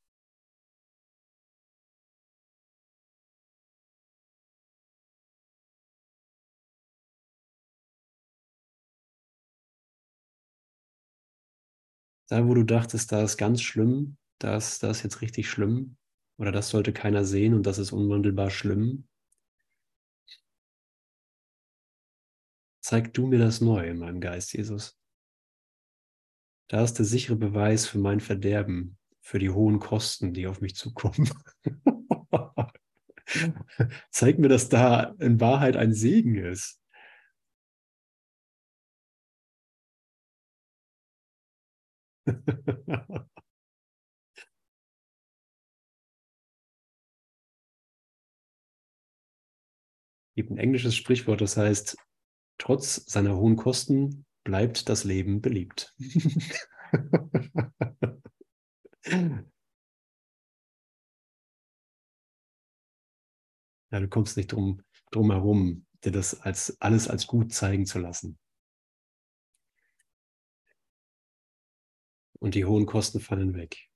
Da, wo du dachtest, da ist ganz schlimm, das, das ist jetzt richtig schlimm, oder das sollte keiner sehen und das ist unwandelbar schlimm, Zeig du mir das neu in meinem Geist, Jesus. Da ist der sichere Beweis für mein Verderben, für die hohen Kosten, die auf mich zukommen. Zeig mir, dass da in Wahrheit ein Segen ist. gibt ein englisches Sprichwort, das heißt, Trotz seiner hohen Kosten bleibt das Leben beliebt. ja, du kommst nicht drum, drum herum, dir das als, alles als gut zeigen zu lassen. Und die hohen Kosten fallen weg.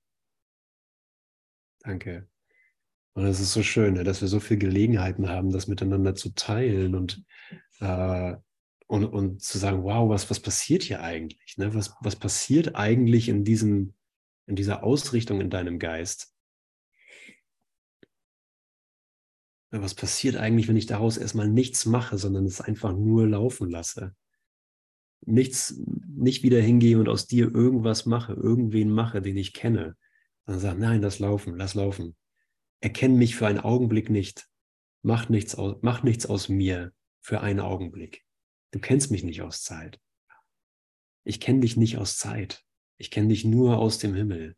Danke. Und es ist so schön, ne, dass wir so viele Gelegenheiten haben, das miteinander zu teilen und äh, und, und zu sagen, wow, was, was passiert hier eigentlich? Ne? Was, was passiert eigentlich in, diesem, in dieser Ausrichtung in deinem Geist? Was passiert eigentlich, wenn ich daraus erstmal nichts mache, sondern es einfach nur laufen lasse? Nichts, nicht wieder hingehe und aus dir irgendwas mache, irgendwen mache, den ich kenne. Sondern sage, nein, lass laufen, lass laufen. Erkenn mich für einen Augenblick nicht. Mach nichts aus, mach nichts aus mir für einen Augenblick. Du kennst mich nicht aus Zeit. Ich kenne dich nicht aus Zeit. Ich kenne dich nur aus dem Himmel.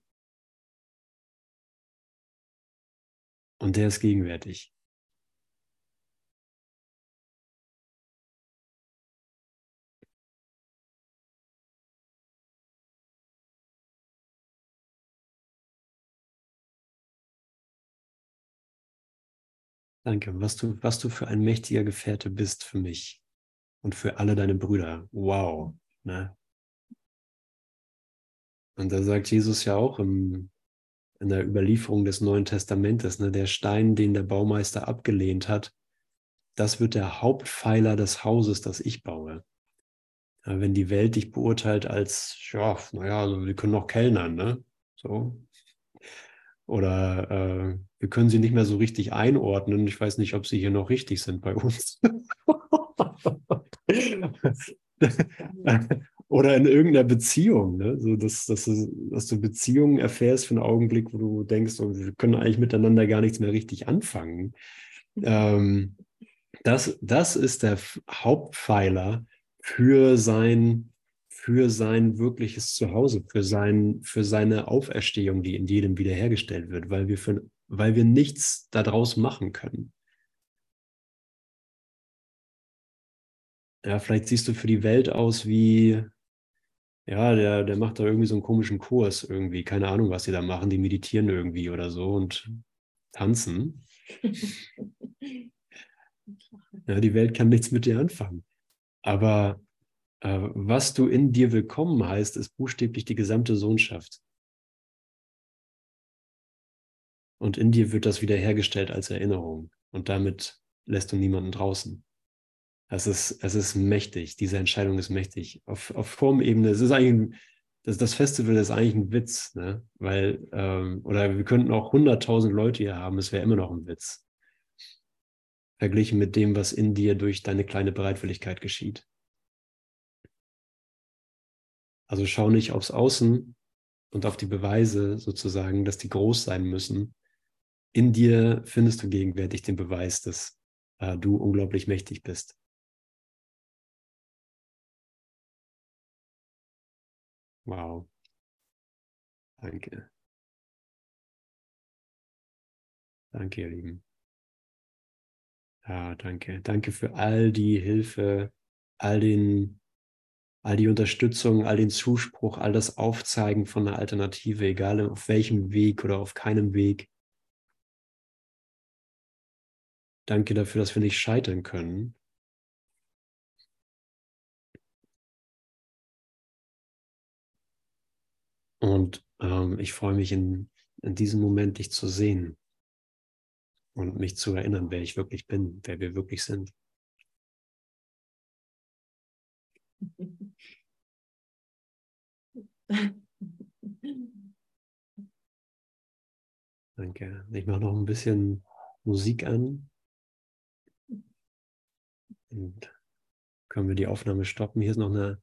Und der ist gegenwärtig. Danke, was du, was du für ein mächtiger Gefährte bist für mich und für alle deine Brüder. Wow. Ne? Und da sagt Jesus ja auch im, in der Überlieferung des Neuen Testamentes, ne, der Stein, den der Baumeister abgelehnt hat, das wird der Hauptpfeiler des Hauses, das ich baue. Ja, wenn die Welt dich beurteilt als, ja, naja, also wir können noch kellnern, ne? So. Oder äh, wir können sie nicht mehr so richtig einordnen. Ich weiß nicht, ob sie hier noch richtig sind bei uns. oder in irgendeiner Beziehung, ne? so dass, dass, du, dass du Beziehungen erfährst für einen Augenblick, wo du denkst, oh, wir können eigentlich miteinander gar nichts mehr richtig anfangen. Ähm, das, das ist der Hauptpfeiler für sein, für sein wirkliches Zuhause, für, sein, für seine Auferstehung, die in jedem wiederhergestellt wird, weil wir, für, weil wir nichts daraus machen können. Ja, vielleicht siehst du für die Welt aus wie, ja, der, der macht da irgendwie so einen komischen Kurs irgendwie, keine Ahnung, was die da machen, die meditieren irgendwie oder so und tanzen. Ja, die Welt kann nichts mit dir anfangen. Aber äh, was du in dir willkommen heißt, ist buchstäblich die gesamte Sohnschaft. Und in dir wird das wiederhergestellt als Erinnerung. Und damit lässt du niemanden draußen. Es ist, es ist mächtig. Diese Entscheidung ist mächtig. Auf, auf Formebene, es ist eigentlich das, das Festival ist eigentlich ein Witz, ne? Weil, ähm, oder wir könnten auch 100.000 Leute hier haben, es wäre immer noch ein Witz. Verglichen mit dem, was in dir durch deine kleine Bereitwilligkeit geschieht. Also schau nicht aufs Außen und auf die Beweise sozusagen, dass die groß sein müssen. In dir findest du gegenwärtig den Beweis, dass äh, du unglaublich mächtig bist. Wow. Danke. Danke, ihr Lieben. Ja, danke. Danke für all die Hilfe, all den, all die Unterstützung, all den Zuspruch, all das Aufzeigen von einer Alternative, egal auf welchem Weg oder auf keinem Weg. Danke dafür, dass wir nicht scheitern können, Und ähm, ich freue mich in, in diesem Moment, dich zu sehen und mich zu erinnern, wer ich wirklich bin, wer wir wirklich sind. Danke. Ich mache noch ein bisschen Musik an. Und können wir die Aufnahme stoppen? Hier ist noch eine